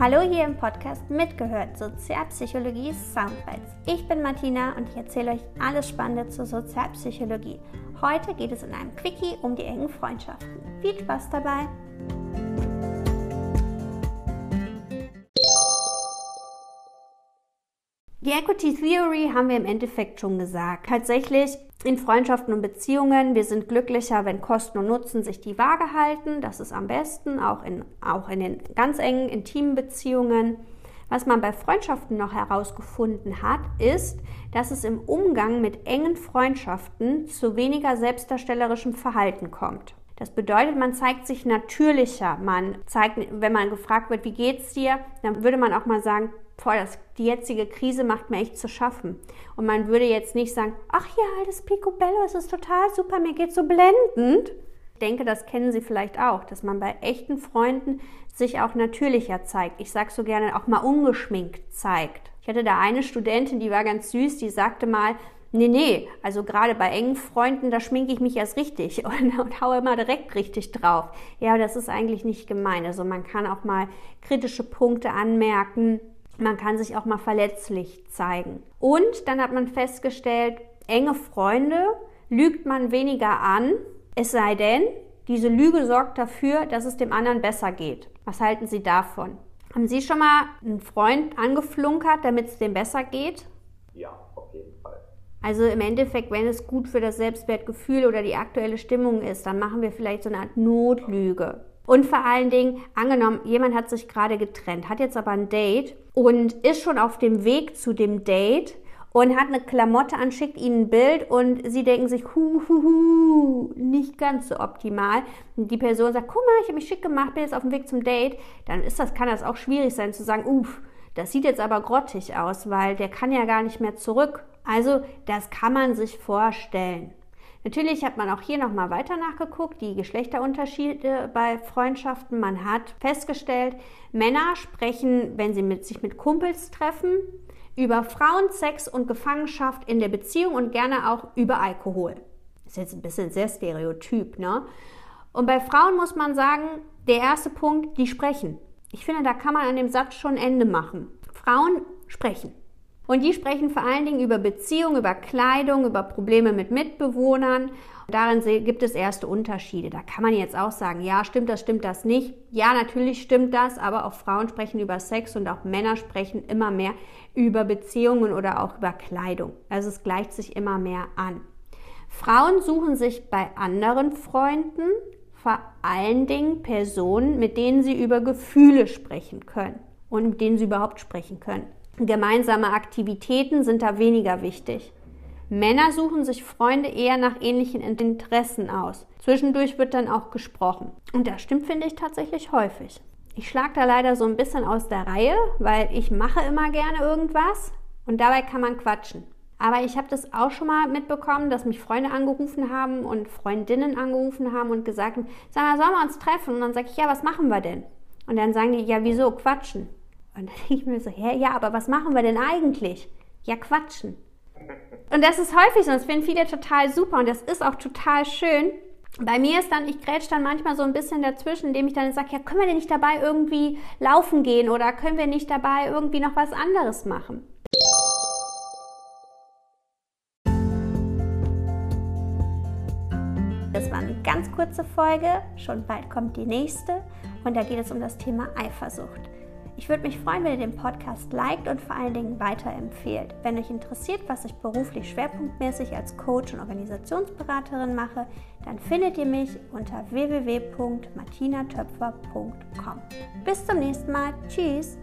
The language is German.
Hallo hier im Podcast Mitgehört Sozialpsychologie Soundbites. Ich bin Martina und ich erzähle euch alles Spannende zur Sozialpsychologie. Heute geht es in einem Quickie um die engen Freundschaften. Viel Spaß dabei! Die Equity Theory haben wir im Endeffekt schon gesagt. Tatsächlich in Freundschaften und Beziehungen, wir sind glücklicher, wenn Kosten und Nutzen sich die Waage halten. Das ist am besten, auch in, auch in den ganz engen, intimen Beziehungen. Was man bei Freundschaften noch herausgefunden hat, ist, dass es im Umgang mit engen Freundschaften zu weniger selbstdarstellerischem Verhalten kommt. Das bedeutet, man zeigt sich natürlicher. Man zeigt, wenn man gefragt wird, wie geht's dir, dann würde man auch mal sagen, boah, das, die jetzige Krise macht mir echt zu schaffen. Und man würde jetzt nicht sagen, ach ja, das Picobello, es ist total super, mir geht's so blendend. Ich denke, das kennen Sie vielleicht auch, dass man bei echten Freunden sich auch natürlicher zeigt. Ich sage so gerne auch mal ungeschminkt zeigt. Ich hatte da eine Studentin, die war ganz süß, die sagte mal, Nee, nee, also gerade bei engen Freunden, da schminke ich mich erst richtig und, und haue immer direkt richtig drauf. Ja, das ist eigentlich nicht gemein. Also man kann auch mal kritische Punkte anmerken man kann sich auch mal verletzlich zeigen. Und dann hat man festgestellt, enge Freunde lügt man weniger an, es sei denn, diese Lüge sorgt dafür, dass es dem anderen besser geht. Was halten Sie davon? Haben Sie schon mal einen Freund angeflunkert, damit es dem besser geht? Ja. Also im Endeffekt, wenn es gut für das Selbstwertgefühl oder die aktuelle Stimmung ist, dann machen wir vielleicht so eine Art Notlüge. Und vor allen Dingen, angenommen, jemand hat sich gerade getrennt, hat jetzt aber ein Date und ist schon auf dem Weg zu dem Date und hat eine Klamotte an, schickt ihnen ein Bild und sie denken sich, hu, hu, hu, nicht ganz so optimal. Und die Person sagt, guck mal, ich habe mich schick gemacht, bin jetzt auf dem Weg zum Date. Dann ist das, kann das auch schwierig sein zu sagen, uff, das sieht jetzt aber grottig aus, weil der kann ja gar nicht mehr zurück. Also, das kann man sich vorstellen. Natürlich hat man auch hier nochmal weiter nachgeguckt, die Geschlechterunterschiede bei Freundschaften. Man hat festgestellt, Männer sprechen, wenn sie mit, sich mit Kumpels treffen, über Frauen, Sex und Gefangenschaft in der Beziehung und gerne auch über Alkohol. Ist jetzt ein bisschen sehr stereotyp, ne? Und bei Frauen muss man sagen, der erste Punkt, die sprechen. Ich finde, da kann man an dem Satz schon Ende machen. Frauen sprechen. Und die sprechen vor allen Dingen über Beziehungen, über Kleidung, über Probleme mit Mitbewohnern. Darin gibt es erste Unterschiede. Da kann man jetzt auch sagen, ja, stimmt das, stimmt das nicht. Ja, natürlich stimmt das, aber auch Frauen sprechen über Sex und auch Männer sprechen immer mehr über Beziehungen oder auch über Kleidung. Also es gleicht sich immer mehr an. Frauen suchen sich bei anderen Freunden vor allen Dingen Personen, mit denen sie über Gefühle sprechen können und mit denen sie überhaupt sprechen können. Gemeinsame Aktivitäten sind da weniger wichtig. Männer suchen sich Freunde eher nach ähnlichen Interessen aus. Zwischendurch wird dann auch gesprochen. Und das stimmt, finde ich, tatsächlich häufig. Ich schlage da leider so ein bisschen aus der Reihe, weil ich mache immer gerne irgendwas und dabei kann man quatschen. Aber ich habe das auch schon mal mitbekommen, dass mich Freunde angerufen haben und Freundinnen angerufen haben und gesagt haben, sag mal, sollen wir uns treffen? Und dann sage ich, ja, was machen wir denn? Und dann sagen die, ja, wieso, quatschen. Und dann denke ich mir so, hä, ja, aber was machen wir denn eigentlich? Ja, quatschen. Und das ist häufig so, das finden viele total super und das ist auch total schön. Bei mir ist dann, ich grätsch dann manchmal so ein bisschen dazwischen, indem ich dann sage, ja, können wir denn nicht dabei irgendwie laufen gehen oder können wir nicht dabei irgendwie noch was anderes machen? Das war eine ganz kurze Folge, schon bald kommt die nächste und da geht es um das Thema Eifersucht. Ich würde mich freuen, wenn ihr den Podcast liked und vor allen Dingen weiterempfehlt. Wenn euch interessiert, was ich beruflich schwerpunktmäßig als Coach und Organisationsberaterin mache, dann findet ihr mich unter www.martinatöpfer.com. Bis zum nächsten Mal. Tschüss.